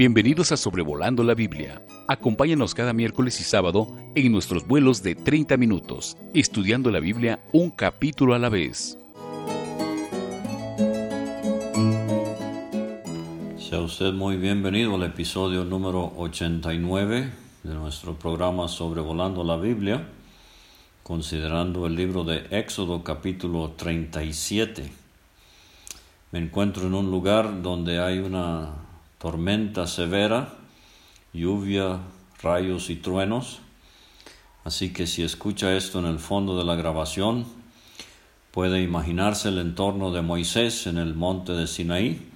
Bienvenidos a Sobrevolando la Biblia. Acompáñanos cada miércoles y sábado en nuestros vuelos de 30 minutos, estudiando la Biblia un capítulo a la vez. Sea usted muy bienvenido al episodio número 89 de nuestro programa Sobrevolando la Biblia, considerando el libro de Éxodo capítulo 37. Me encuentro en un lugar donde hay una tormenta severa, lluvia, rayos y truenos. Así que si escucha esto en el fondo de la grabación, puede imaginarse el entorno de Moisés en el monte de Sinaí,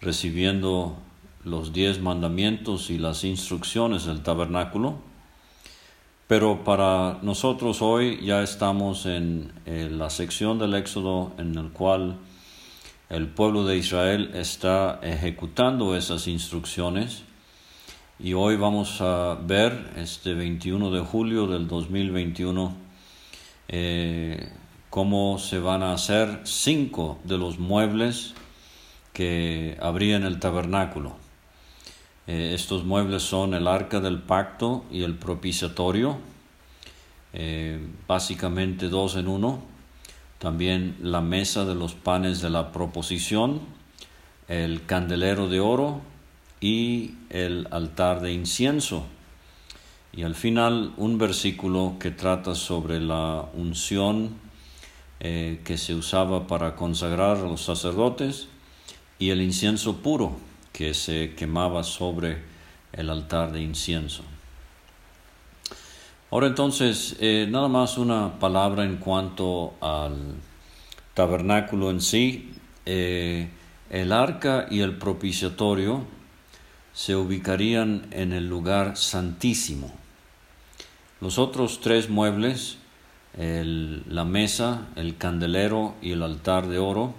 recibiendo los diez mandamientos y las instrucciones del tabernáculo. Pero para nosotros hoy ya estamos en, en la sección del Éxodo en el cual el pueblo de Israel está ejecutando esas instrucciones y hoy vamos a ver este 21 de julio del 2021 eh, cómo se van a hacer cinco de los muebles que habría en el tabernáculo. Eh, estos muebles son el arca del pacto y el propiciatorio, eh, básicamente dos en uno también la mesa de los panes de la proposición, el candelero de oro y el altar de incienso. Y al final un versículo que trata sobre la unción eh, que se usaba para consagrar a los sacerdotes y el incienso puro que se quemaba sobre el altar de incienso. Ahora entonces, eh, nada más una palabra en cuanto al tabernáculo en sí. Eh, el arca y el propiciatorio se ubicarían en el lugar santísimo. Los otros tres muebles, la mesa, el candelero y el altar de oro,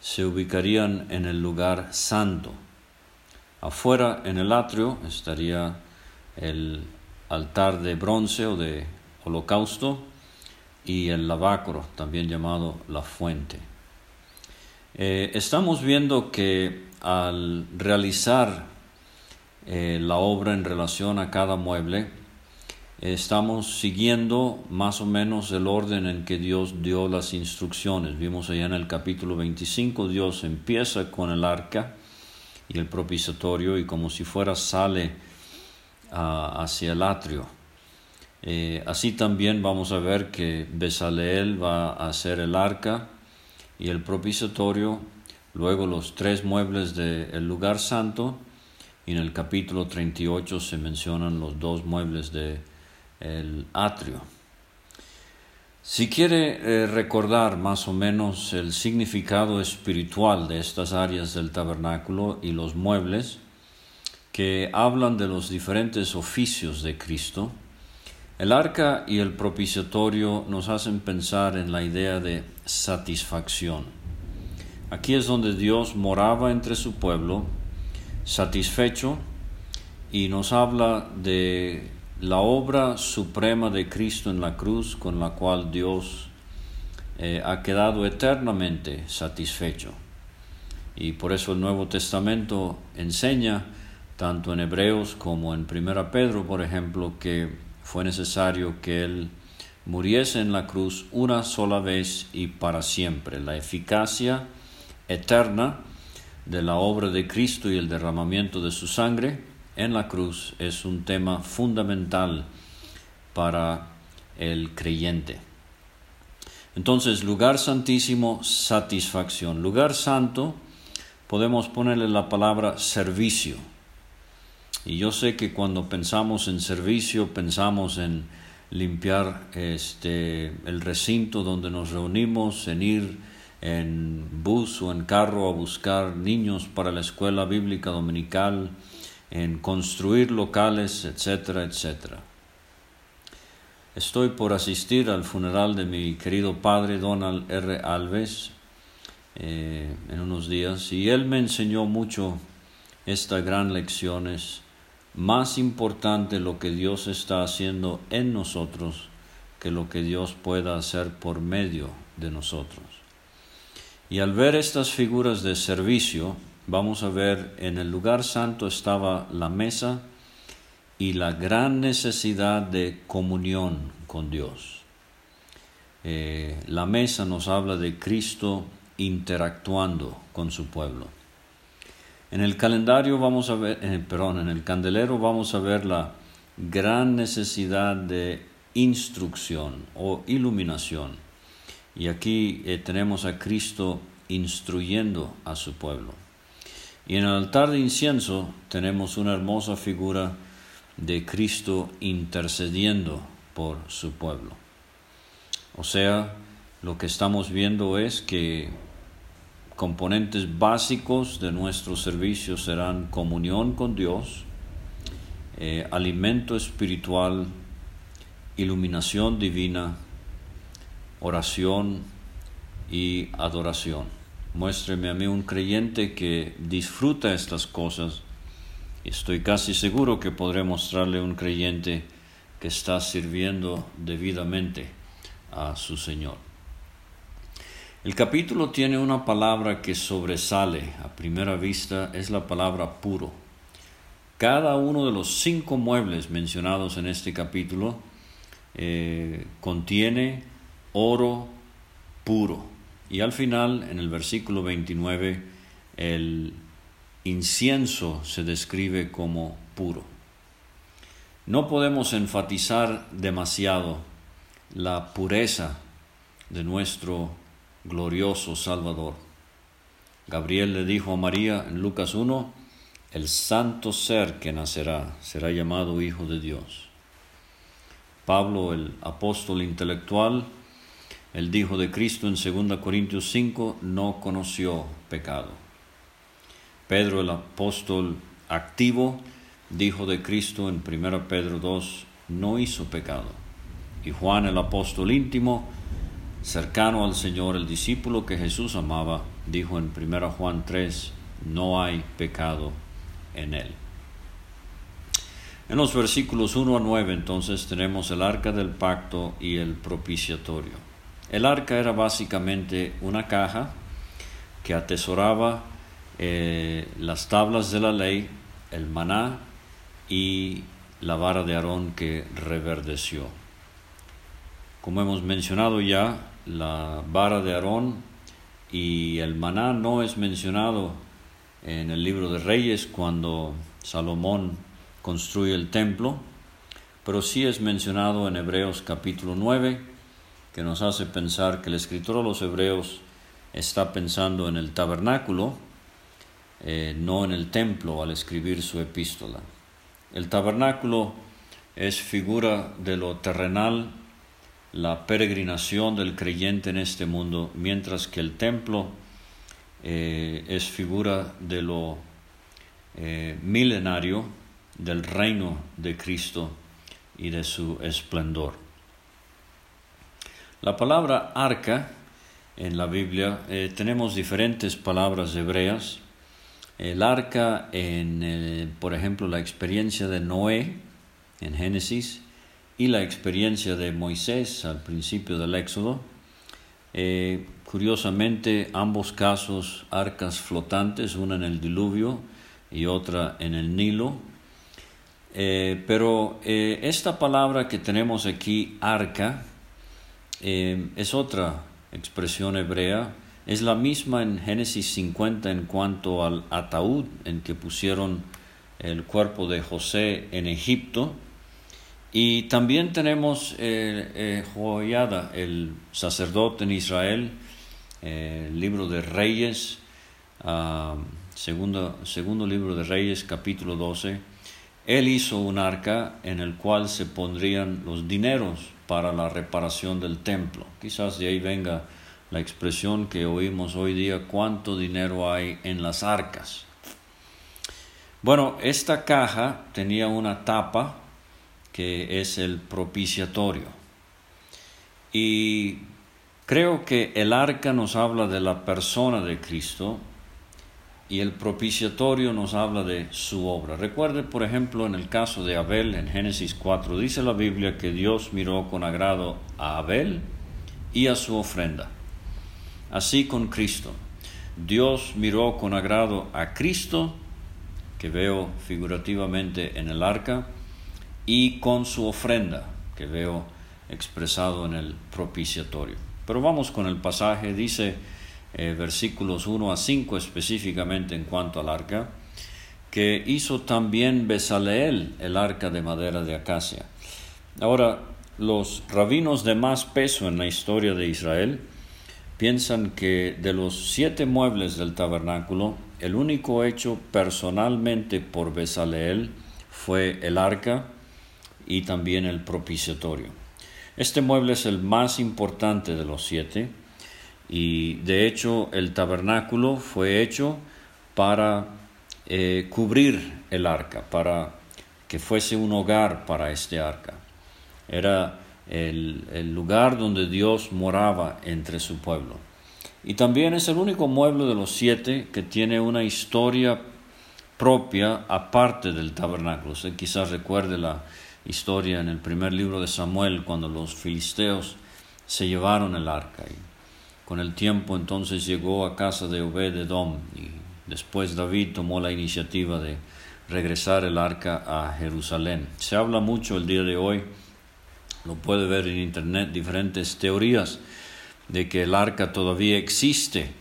se ubicarían en el lugar santo. Afuera, en el atrio, estaría el altar de bronce o de holocausto y el lavacro, también llamado la fuente. Eh, estamos viendo que al realizar eh, la obra en relación a cada mueble, estamos siguiendo más o menos el orden en que Dios dio las instrucciones. Vimos allá en el capítulo 25, Dios empieza con el arca y el propiciatorio y como si fuera sale hacia el atrio. Eh, así también vamos a ver que Besaleel va a hacer el arca y el propiciatorio, luego los tres muebles del lugar santo, y en el capítulo 38 se mencionan los dos muebles del el atrio. Si quiere eh, recordar más o menos el significado espiritual de estas áreas del tabernáculo y los muebles, que hablan de los diferentes oficios de Cristo, el arca y el propiciatorio nos hacen pensar en la idea de satisfacción. Aquí es donde Dios moraba entre su pueblo, satisfecho, y nos habla de la obra suprema de Cristo en la cruz con la cual Dios eh, ha quedado eternamente satisfecho. Y por eso el Nuevo Testamento enseña tanto en Hebreos como en Primera Pedro, por ejemplo, que fue necesario que Él muriese en la cruz una sola vez y para siempre. La eficacia eterna de la obra de Cristo y el derramamiento de su sangre en la cruz es un tema fundamental para el creyente. Entonces, lugar santísimo, satisfacción. Lugar santo, podemos ponerle la palabra servicio y yo sé que cuando pensamos en servicio, pensamos en limpiar este, el recinto donde nos reunimos, en ir en bus o en carro a buscar niños para la escuela bíblica dominical, en construir locales, etcétera, etcétera. Estoy por asistir al funeral de mi querido padre Donald R. Alves eh, en unos días y él me enseñó mucho estas gran lecciones más importante lo que Dios está haciendo en nosotros que lo que Dios pueda hacer por medio de nosotros. Y al ver estas figuras de servicio, vamos a ver en el lugar santo estaba la mesa y la gran necesidad de comunión con Dios. Eh, la mesa nos habla de Cristo interactuando con su pueblo. En el calendario vamos a ver, eh, perdón, en el candelero vamos a ver la gran necesidad de instrucción o iluminación. Y aquí eh, tenemos a Cristo instruyendo a su pueblo. Y en el altar de incienso tenemos una hermosa figura de Cristo intercediendo por su pueblo. O sea, lo que estamos viendo es que componentes básicos de nuestro servicio serán comunión con Dios, eh, alimento espiritual, iluminación divina, oración y adoración. Muéstreme a mí un creyente que disfruta estas cosas. Estoy casi seguro que podré mostrarle un creyente que está sirviendo debidamente a su Señor. El capítulo tiene una palabra que sobresale a primera vista, es la palabra puro. Cada uno de los cinco muebles mencionados en este capítulo eh, contiene oro puro. Y al final, en el versículo 29, el incienso se describe como puro. No podemos enfatizar demasiado la pureza de nuestro glorioso Salvador. Gabriel le dijo a María en Lucas 1, el santo ser que nacerá será llamado Hijo de Dios. Pablo, el apóstol intelectual, él dijo de Cristo en 2 Corintios 5, no conoció pecado. Pedro, el apóstol activo, dijo de Cristo en 1 Pedro 2, no hizo pecado. Y Juan, el apóstol íntimo, cercano al Señor, el discípulo que Jesús amaba, dijo en 1 Juan 3, no hay pecado en él. En los versículos 1 a 9 entonces tenemos el arca del pacto y el propiciatorio. El arca era básicamente una caja que atesoraba eh, las tablas de la ley, el maná y la vara de Aarón que reverdeció. Como hemos mencionado ya, la vara de Aarón y el maná no es mencionado en el libro de Reyes cuando Salomón construye el templo, pero sí es mencionado en Hebreos capítulo 9, que nos hace pensar que el escritor de los Hebreos está pensando en el tabernáculo, eh, no en el templo al escribir su epístola. El tabernáculo es figura de lo terrenal la peregrinación del creyente en este mundo, mientras que el templo eh, es figura de lo eh, milenario del reino de Cristo y de su esplendor. La palabra arca en la Biblia, eh, tenemos diferentes palabras hebreas. El arca, en, por ejemplo, la experiencia de Noé en Génesis, y la experiencia de Moisés al principio del Éxodo. Eh, curiosamente, ambos casos arcas flotantes, una en el diluvio y otra en el Nilo. Eh, pero eh, esta palabra que tenemos aquí, arca, es otra expresión hebrea. Es la misma en Génesis 50 en cuanto al ataúd en que pusieron el cuerpo de José en Egipto y también tenemos eh, eh, Joyada, el sacerdote en Israel, eh, el libro de Reyes, ah, segundo, segundo libro de Reyes, capítulo 12. Él hizo un arca en el cual se pondrían los dineros para la reparación del templo. Quizás de ahí venga la expresión que oímos hoy día, cuánto dinero hay en las arcas. Bueno, esta caja tenía una tapa que es el propiciatorio. Y creo que el arca nos habla de la persona de Cristo y el propiciatorio nos habla de su obra. Recuerde, por ejemplo, en el caso de Abel en Génesis 4, dice la Biblia que Dios miró con agrado a Abel y a su ofrenda. Así con Cristo. Dios miró con agrado a Cristo, que veo figurativamente en el arca, y con su ofrenda, que veo expresado en el propiciatorio. Pero vamos con el pasaje, dice eh, versículos 1 a 5 específicamente en cuanto al arca, que hizo también Besaleel el arca de madera de acacia. Ahora, los rabinos de más peso en la historia de Israel piensan que de los siete muebles del tabernáculo, el único hecho personalmente por Besaleel fue el arca y también el propiciatorio. Este mueble es el más importante de los siete y de hecho el tabernáculo fue hecho para eh, cubrir el arca, para que fuese un hogar para este arca. Era el, lugar donde Dios moraba entre su pueblo. Y también es el único mueble de los siete que tiene una historia propia aparte del tabernáculo. Usted quizás recuerde la historia en el primer libro de Samuel cuando los filisteos se llevaron el arca. Y con el tiempo entonces llegó a casa de Obed-edom y después David tomó la iniciativa de regresar el arca a Jerusalén. Se habla mucho el día de hoy, lo puede ver en internet, diferentes teorías de que el arca todavía existe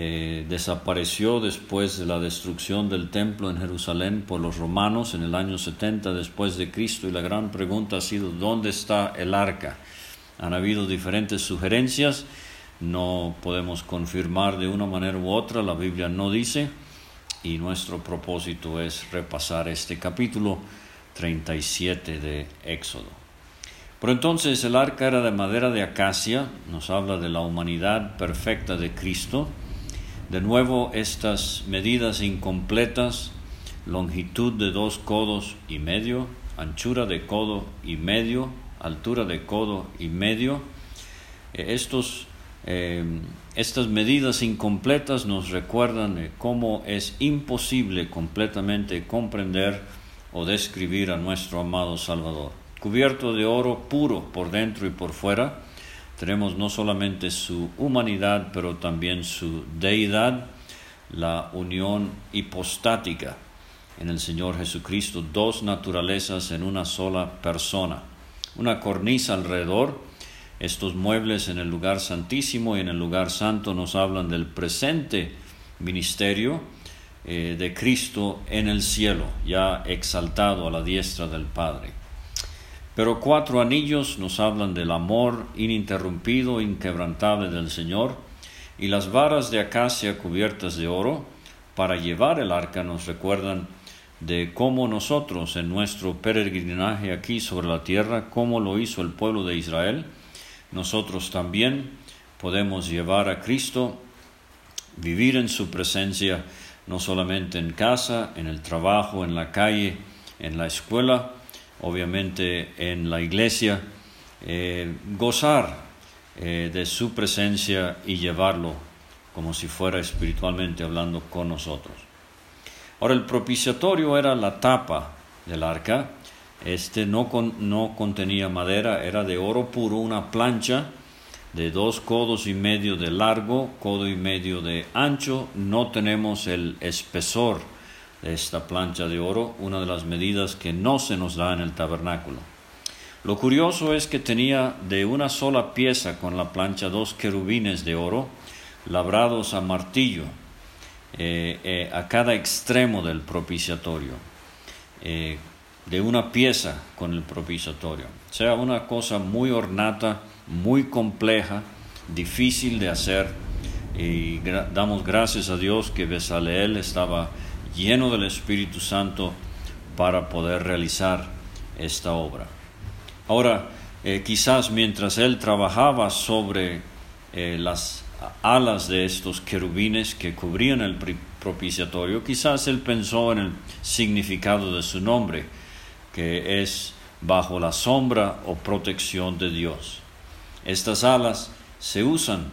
eh, desapareció después de la destrucción del templo en Jerusalén por los romanos en el año 70 después de Cristo y la gran pregunta ha sido ¿dónde está el arca? Han habido diferentes sugerencias, no podemos confirmar de una manera u otra, la Biblia no dice y nuestro propósito es repasar este capítulo 37 de Éxodo. Pero entonces el arca era de madera de acacia, nos habla de la humanidad perfecta de Cristo, de nuevo estas medidas incompletas, longitud de dos codos y medio, anchura de codo y medio, altura de codo y medio. Eh, estos, eh, estas medidas incompletas nos recuerdan cómo es imposible completamente comprender o describir a nuestro amado Salvador. Cubierto de oro puro por dentro y por fuera, tenemos no solamente su humanidad, pero también su deidad, la unión hipostática en el Señor Jesucristo, dos naturalezas en una sola persona. Una cornisa alrededor, estos muebles en el lugar santísimo y en el lugar santo nos hablan del presente ministerio eh, de Cristo en el cielo, ya exaltado a la diestra del Padre. Pero cuatro anillos nos hablan del amor ininterrumpido, inquebrantable del Señor, y las varas de acacia cubiertas de oro para llevar el arca nos recuerdan de cómo nosotros en nuestro peregrinaje aquí sobre la tierra, cómo lo hizo el pueblo de Israel, nosotros también podemos llevar a Cristo, vivir en su presencia, no solamente en casa, en el trabajo, en la calle, en la escuela, obviamente en la iglesia, eh, gozar eh, de su presencia y llevarlo como si fuera espiritualmente hablando con nosotros. Ahora el propiciatorio era la tapa del arca, este no, no contenía madera, era de oro puro, una plancha de dos codos y medio de largo, codo y medio de ancho, no tenemos el espesor esta plancha de oro, una de las medidas que no se nos da en el tabernáculo. Lo curioso es que tenía de una sola pieza con la plancha dos querubines de oro labrados a martillo eh, eh, a cada extremo del propiciatorio, eh, de una pieza con el propiciatorio. O sea, una cosa muy ornata, muy compleja, difícil de hacer. Y damos gracias a Dios que Besaleel estaba lleno del Espíritu Santo para poder realizar esta obra. Ahora, eh, quizás mientras él trabajaba sobre eh, las alas de estos querubines que cubrían el propiciatorio, quizás él pensó en el significado de su nombre, que es bajo la sombra o protección de Dios. Estas alas se usan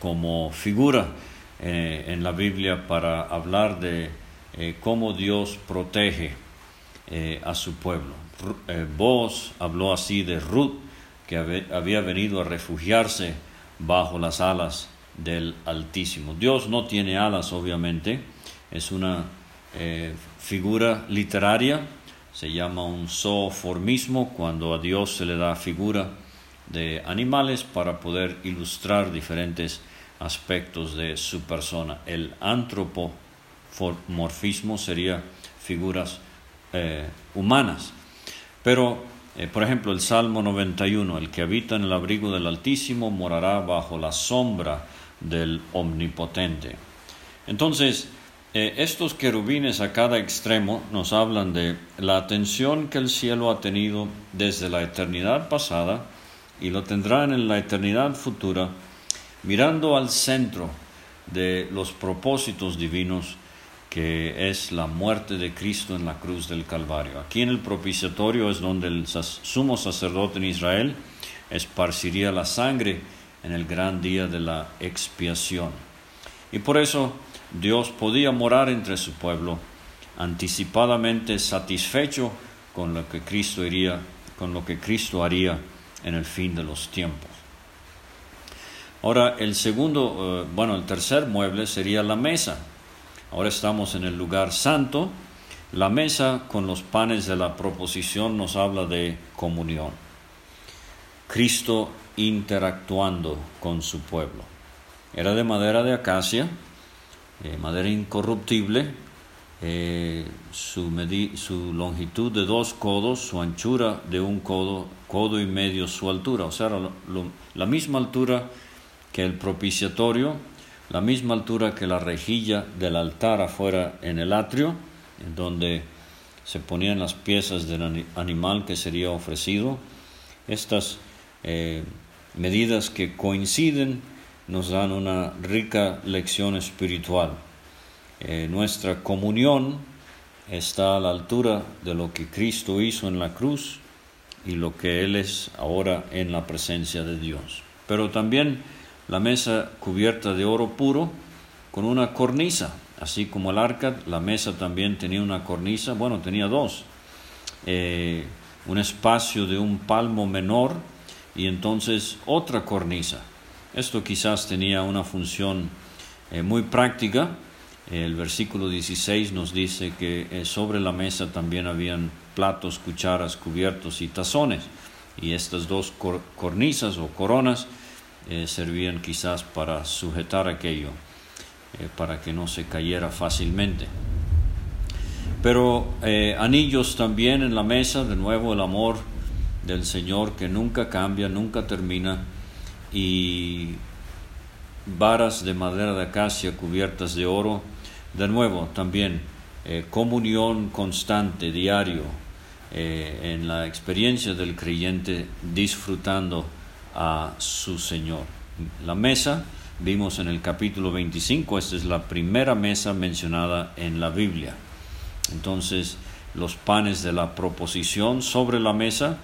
como figura eh, en la Biblia para hablar de eh, cómo Dios protege eh, a su pueblo. Vos habló así de Ruth, que había venido a refugiarse bajo las alas del Altísimo. Dios no tiene alas, obviamente, es una figura literaria, se llama un zooformismo cuando a Dios se le da figura de animales para poder ilustrar diferentes aspectos de su persona. El antropomorfismo sería figuras eh, humanas. Pero, eh, por ejemplo, el Salmo 91, el que habita en el abrigo del Altísimo morará bajo la sombra del Omnipotente. Entonces, eh, estos querubines a cada extremo nos hablan de la atención que el cielo ha tenido desde la eternidad pasada y lo tendrán en la eternidad futura, mirando al centro de los propósitos divinos que es la muerte de Cristo en la cruz del Calvario. Aquí en el propiciatorio es donde el sumo sacerdote en Israel esparciría la sangre en el gran día de la expiación. Y por eso Dios podía morar entre su pueblo, anticipadamente satisfecho con lo que Cristo haría, con lo que Cristo haría en el fin de los tiempos. Ahora, el segundo, eh, bueno, el tercer mueble sería la mesa. Ahora estamos en el lugar santo. La mesa con los panes de la proposición nos habla de comunión. Cristo interactuando con su pueblo. Era de madera de acacia, eh, madera incorruptible, eh, su, su, longitud de dos codos, su anchura de un codo, codo y medio su altura, o sea, la misma altura que el propiciatorio, la misma altura que la rejilla del altar afuera en el atrio, en donde se ponían las piezas del animal que sería ofrecido. Estas eh, medidas que coinciden nos dan una rica lección espiritual. Eh, nuestra comunión está a la altura de lo que Cristo hizo en la cruz y lo que Él es ahora en la presencia de Dios. Pero también la mesa cubierta de oro puro con una cornisa, así como el arca, la mesa también tenía una cornisa, bueno, tenía dos, eh, un espacio de un palmo menor y entonces otra cornisa. Esto quizás tenía una función eh, muy práctica. El versículo 16 nos dice que eh, sobre la mesa también habían platos, cucharas, cubiertos y tazones. Y estas dos cornisas o coronas eh, servían quizás para sujetar aquello, eh, para que no se cayera fácilmente. Pero eh, anillos también en la mesa, de nuevo el amor del Señor que nunca cambia, nunca termina, y varas de madera de acacia cubiertas de oro, de nuevo también comunión constante, diario, en la experiencia del creyente disfrutando a su Señor. La mesa, vimos en el capítulo 25, esta es la primera mesa mencionada en la Biblia. Entonces, los panes de la proposición sobre la mesa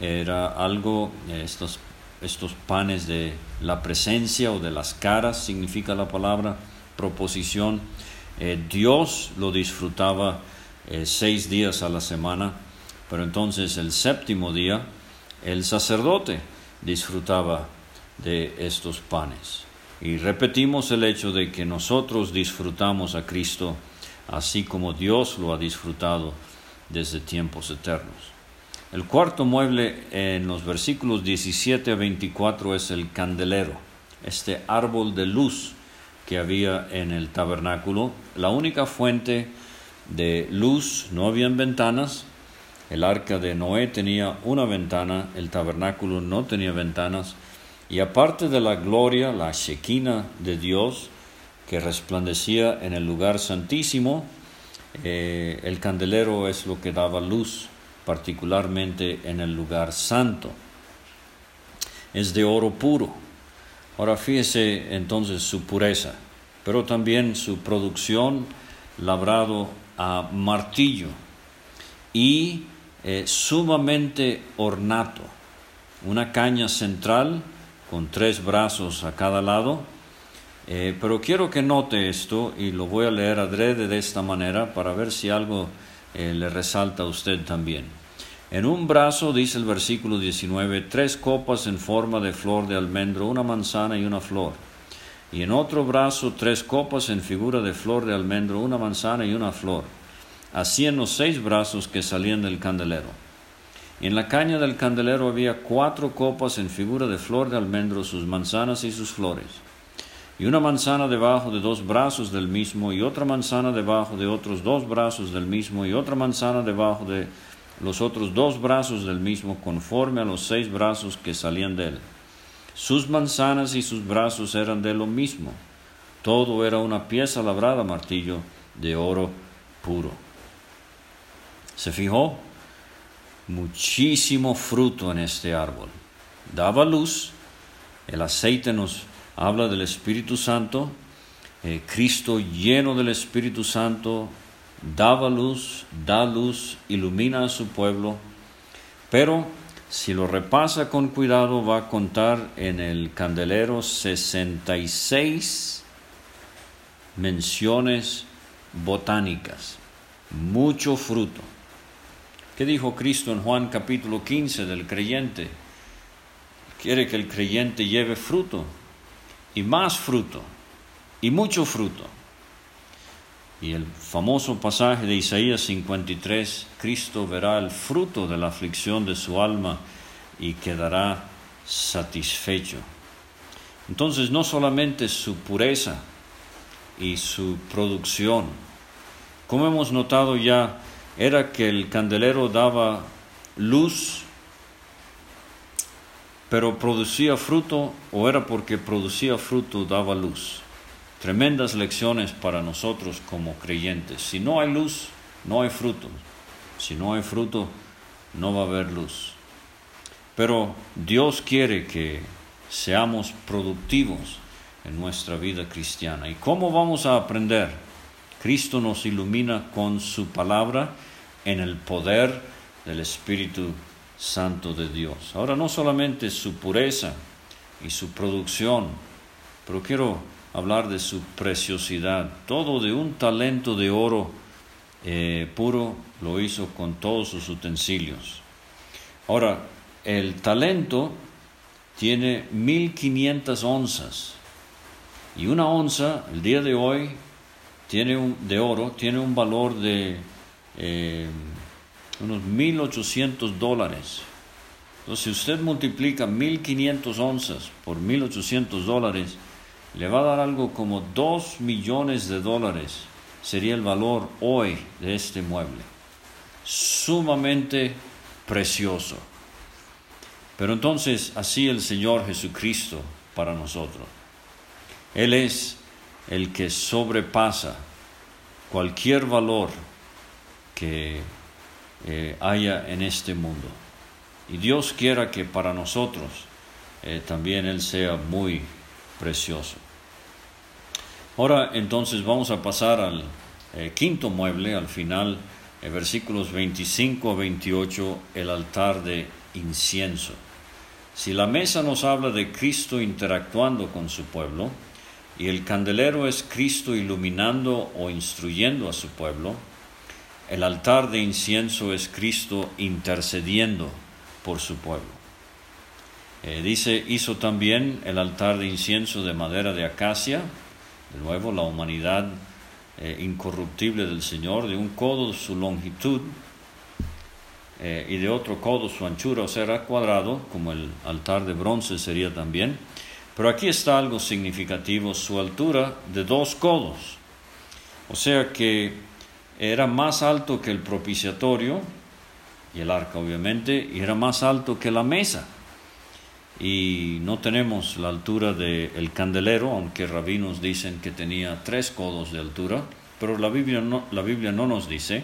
era algo, estos, estos panes de la presencia o de las caras, significa la palabra proposición. Eh, Dios lo disfrutaba eh, seis días a la semana, pero entonces el séptimo día, el sacerdote disfrutaba de estos panes. Y repetimos el hecho de que nosotros disfrutamos a Cristo así como Dios lo ha disfrutado desde tiempos eternos. El cuarto mueble en los versículos 17 a 24 es el candelero, este árbol de luz que había en el tabernáculo, la única fuente de luz, no habían ventanas, el arca de Noé tenía una ventana, el tabernáculo no tenía ventanas, y aparte de la gloria, la shequina de Dios que resplandecía en el lugar santísimo, eh, el candelero es lo que daba luz, particularmente en el lugar santo. Es de oro puro. Ahora fíjese entonces su pureza, pero también su producción labrado a martillo y eh, sumamente ornato, una caña central con tres brazos a cada lado. Eh, pero quiero que note esto y lo voy a leer adrede de esta manera para ver si algo eh, le resalta a usted también. En un brazo, dice el versículo 19, tres copas en forma de flor de almendro, una manzana y una flor. y en otro brazo tres copas en figura de flor de almendro, una manzana y una flor, así en los seis brazos que salían del candelero. En la caña del candelero había cuatro copas en figura de flor de almendro, sus manzanas y sus flores, y una manzana debajo de dos brazos del mismo, y otra manzana debajo de otros dos brazos del mismo, y otra manzana debajo de los otros dos brazos del mismo, conforme a los seis brazos que salían de él. Sus manzanas y sus brazos eran de lo mismo. Todo era una pieza labrada martillo de oro puro. ¿Se fijó? Muchísimo fruto en este árbol. Daba luz. El aceite nos habla del Espíritu Santo. Eh, Cristo lleno del Espíritu Santo daba luz, da luz, ilumina a su pueblo. Pero si lo repasa con cuidado, va a contar en el candelero 66 menciones botánicas, mucho fruto. ¿Qué dijo Cristo en Juan capítulo 15 del creyente? Quiere que el creyente lleve fruto y más fruto y mucho fruto. Y el famoso pasaje de Isaías 53, Cristo verá el fruto de la aflicción de su alma y quedará satisfecho. Entonces no solamente su pureza y su producción, como hemos notado ya, era que el candelero daba luz, pero producía fruto, o era porque producía fruto daba luz tremendas lecciones para nosotros como creyentes. Si no hay luz, no hay fruto. Si no hay fruto, no va a haber luz. Pero Dios quiere que seamos productivos en nuestra vida cristiana. ¿Y cómo vamos a aprender? Cristo nos ilumina con su palabra en el poder del Espíritu Santo de Dios. Ahora no solamente su pureza y su producción, pero quiero hablar de su preciosidad. Todo de un talento de oro eh, puro lo hizo con todos sus utensilios. Ahora, el talento tiene 1500 onzas y una onza el día de hoy tiene un, de oro tiene un valor de eh, unos 1800 dólares. Entonces, si usted multiplica 1500 onzas por 1800 dólares, le va a dar algo como 2 millones de dólares, sería el valor hoy de este mueble. Sumamente precioso. Pero entonces así el Señor Jesucristo para nosotros. Él es el que sobrepasa cualquier valor que eh, haya en este mundo. Y Dios quiera que para nosotros eh, también Él sea muy precioso. Ahora entonces vamos a pasar al eh, quinto mueble, al final, versículos 25 a 28, el altar de incienso. Si la mesa nos habla de Cristo interactuando con su pueblo, y el candelero es Cristo iluminando o instruyendo a su pueblo, el altar de incienso es Cristo intercediendo por su pueblo. Eh, dice, hizo también el altar de incienso de madera de acacia, de nuevo la humanidad eh, incorruptible del Señor, de un codo su longitud eh, y de otro codo su anchura, o sea, cuadrado, como el altar de bronce sería también. Pero aquí está algo significativo, su altura de dos codos, o sea que era más alto que el propiciatorio y el arca obviamente, y era más alto que la mesa y no tenemos la altura del candelero, aunque rabinos dicen que tenía tres codos de altura, pero la Biblia no, la Biblia no nos dice.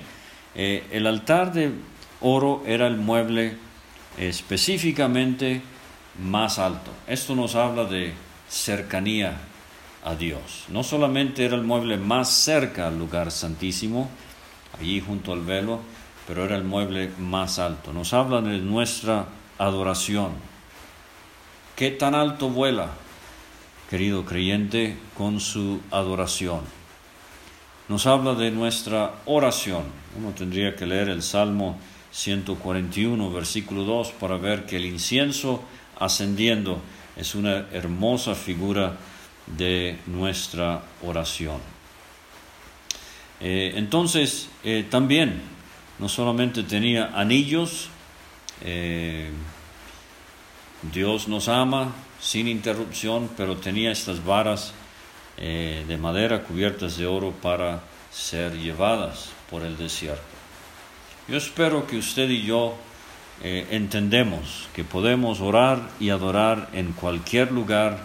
Eh, el altar de oro era el mueble específicamente más alto. Esto nos habla de cercanía a Dios. No solamente era el mueble más cerca al lugar santísimo, allí junto al velo, pero era el mueble más alto. Nos habla de nuestra adoración ¿Qué tan alto vuela, querido creyente, con su adoración? Nos habla de nuestra oración. Uno tendría que leer el Salmo 141, versículo 2, para ver que el incienso ascendiendo es una hermosa figura de nuestra oración. Eh, entonces, eh, también, no solamente tenía anillos, eh, Dios nos ama sin interrupción, pero tenía estas varas de madera cubiertas de oro para ser llevadas por el desierto. Yo espero que usted y yo entendemos que podemos orar y adorar en cualquier lugar,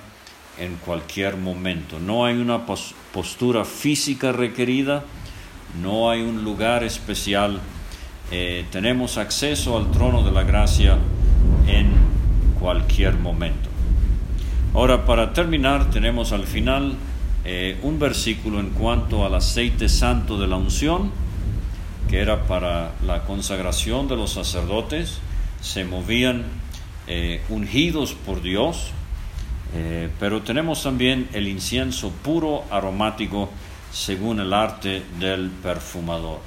en cualquier momento. No hay una postura física requerida, no hay un lugar especial. Eh, tenemos acceso al trono de la gracia en cualquier momento. Ahora, para terminar, tenemos al final eh, un versículo en cuanto al aceite santo de la unción, que era para la consagración de los sacerdotes. Se movían eh, ungidos por Dios, pero tenemos también el incienso puro aromático según el arte del perfumador.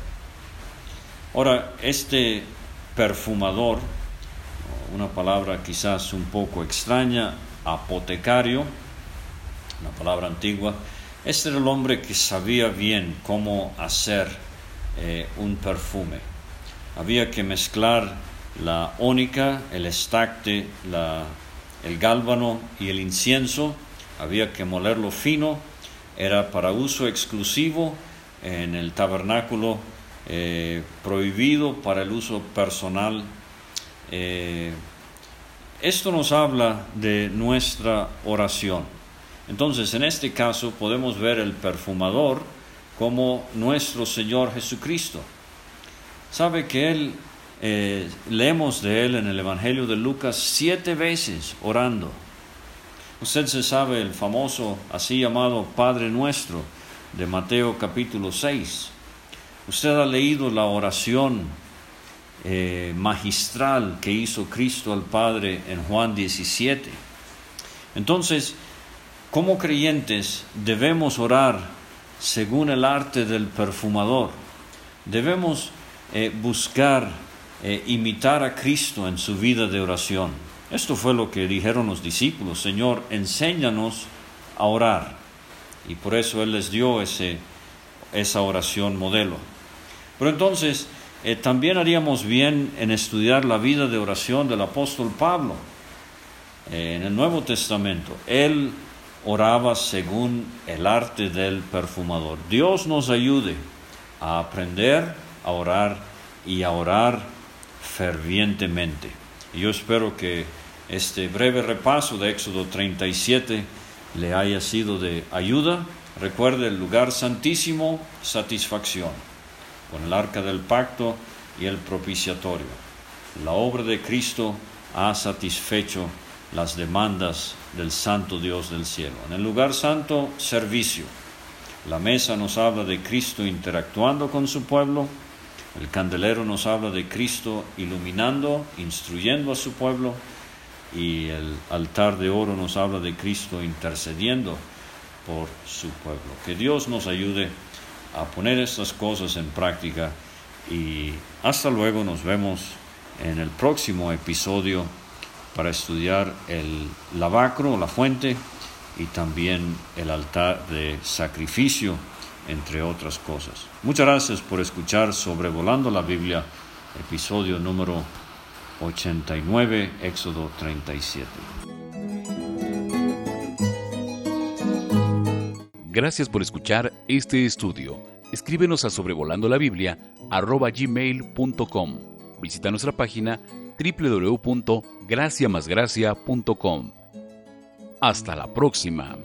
Ahora, este perfumador, una palabra quizás un poco extraña, apotecario, una palabra antigua, este era el hombre que sabía bien cómo hacer eh, un perfume. Había que mezclar la ónica, el estacte, el gálbano y el incienso, había que molerlo fino, era para uso exclusivo en el tabernáculo, eh, prohibido para el uso personal. Eh, esto nos habla de nuestra oración. Entonces, en este caso podemos ver el perfumador como nuestro Señor Jesucristo. Sabe que Él, eh, leemos de Él en el Evangelio de Lucas siete veces orando Usted se sabe el famoso así llamado Padre Nuestro de Mateo capítulo 6. Usted ha leído la oración eh, magistral que hizo Cristo al Padre en Juan 17. Entonces, como creyentes debemos orar según el arte del perfumador. Debemos eh, buscar eh, imitar a Cristo en su vida de oración. Esto fue lo que dijeron los discípulos, Señor, enséñanos a orar. Y por eso Él les dio ese, esa oración modelo. Pero entonces, eh, también haríamos bien en estudiar la vida de oración del apóstol Pablo. En el Nuevo Testamento, Él oraba según el arte del perfumador. Dios nos ayude a aprender a orar y a orar fervientemente. Yo espero que este breve repaso de Éxodo 37 le haya sido de ayuda. Recuerde el lugar santísimo, satisfacción, con el arca del pacto y el propiciatorio. La obra de Cristo ha satisfecho las demandas del Santo Dios del cielo. En el lugar santo, servicio. La mesa nos habla de Cristo interactuando con su pueblo. El candelero nos habla de Cristo iluminando, instruyendo a su pueblo y el altar de oro nos habla de Cristo intercediendo por su pueblo. Que Dios nos ayude a poner estas cosas en práctica y hasta luego nos vemos en el próximo episodio para estudiar el lavacro, la fuente y también el altar de sacrificio, entre otras cosas. Muchas gracias por escuchar Sobrevolando la Biblia, episodio número 89, Éxodo 37. Gracias por escuchar este estudio. Escríbenos a sobrevolando la Biblia gmail.com. Visita nuestra página graciamasgracia.com. Hasta la próxima.